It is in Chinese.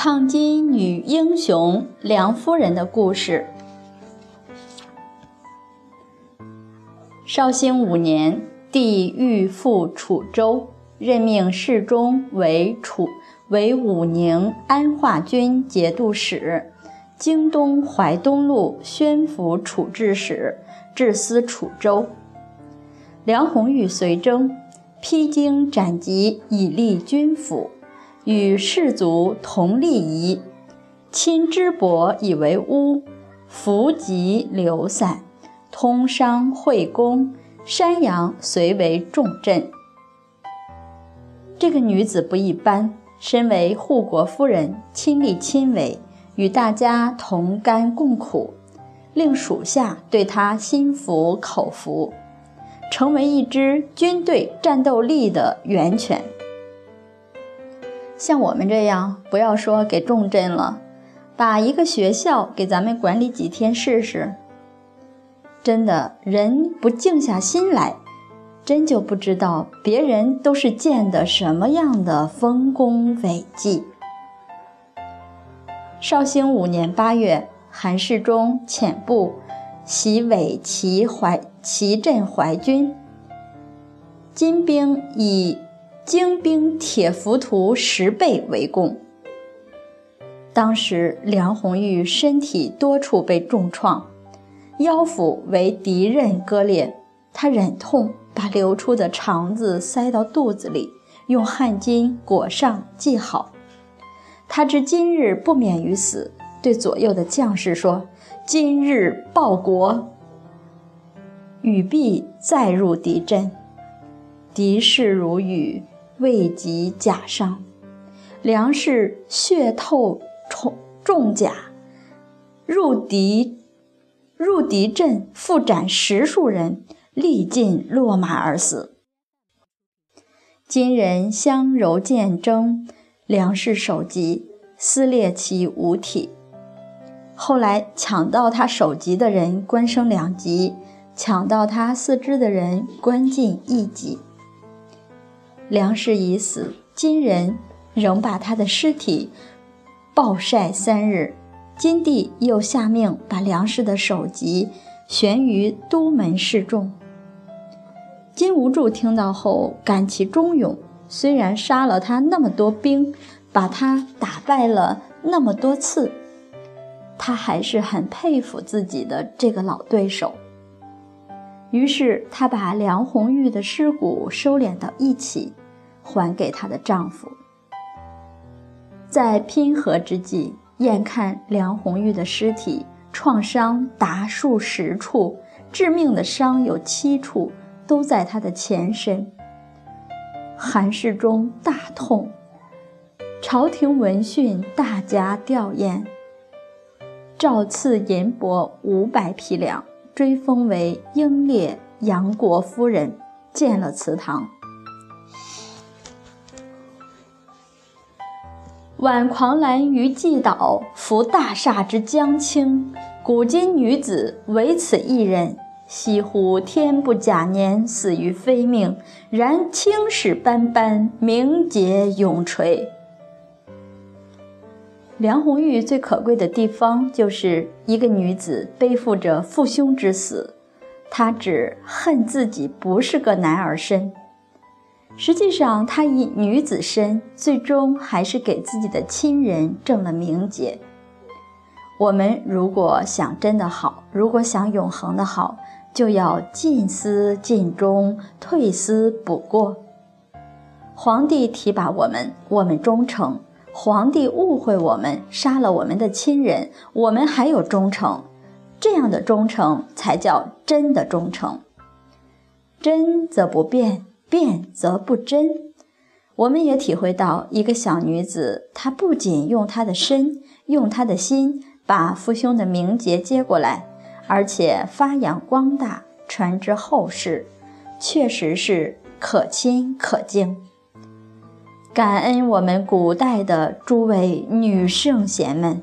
抗金女英雄梁夫人的故事。绍兴五年，帝欲复楚州，任命侍中为楚为武宁安化军节度使，京东淮东路宣抚处置使，治司楚州。梁红玉随征，披荆斩棘，以立军府。与士族同立仪，亲支伯以为屋，伏籍流散，通商会公，山阳遂为重镇。这个女子不一般，身为护国夫人，亲力亲为，与大家同甘共苦，令属下对她心服口服，成为一支军队战斗力的源泉。像我们这样，不要说给重镇了，把一个学校给咱们管理几天试试。真的，人不静下心来，真就不知道别人都是建的什么样的丰功伟绩。绍兴五年八月，韩世忠遣部袭伪齐淮齐镇淮军，金兵以。精兵铁浮屠十倍围攻。当时梁红玉身体多处被重创，腰腹为敌刃割裂，她忍痛把流出的肠子塞到肚子里，用汗巾裹上系好。他知今日不免于死，对左右的将士说：“今日报国。”羽必再入敌阵，敌势如雨。未及甲伤，梁氏血透重重甲，入敌入敌阵，复斩十数人，力尽落马而死。金人相柔见争，梁氏首级撕裂其五体。后来抢到他首级的人，官升两级；抢到他四肢的人，官进一级。梁氏已死，金人仍把他的尸体暴晒三日。金帝又下命把梁氏的首级悬于都门示众。金无柱听到后感其忠勇，虽然杀了他那么多兵，把他打败了那么多次，他还是很佩服自己的这个老对手。于是，她把梁红玉的尸骨收敛到一起，还给她的丈夫。在拼合之际，眼看梁红玉的尸体创伤达数十处，致命的伤有七处，都在她的前身。韩世忠大痛，朝廷闻讯大加吊唁，诏赐银帛五百匹粮。追封为英烈杨国夫人，建了祠堂。挽狂澜于既倒，扶大厦之将倾。古今女子唯此一人，惜乎天不假年，死于非命。然青史斑斑，名节永垂。梁红玉最可贵的地方，就是一个女子背负着父兄之死，她只恨自己不是个男儿身。实际上，她以女子身，最终还是给自己的亲人挣了名节。我们如果想真的好，如果想永恒的好，就要尽思尽忠，退思补过。皇帝提拔我们，我们忠诚。皇帝误会我们，杀了我们的亲人，我们还有忠诚，这样的忠诚才叫真的忠诚。真则不变，变则不真。我们也体会到，一个小女子，她不仅用她的身，用她的心，把父兄的名节接过来，而且发扬光大，传之后世，确实是可亲可敬。感恩我们古代的诸位女圣贤们。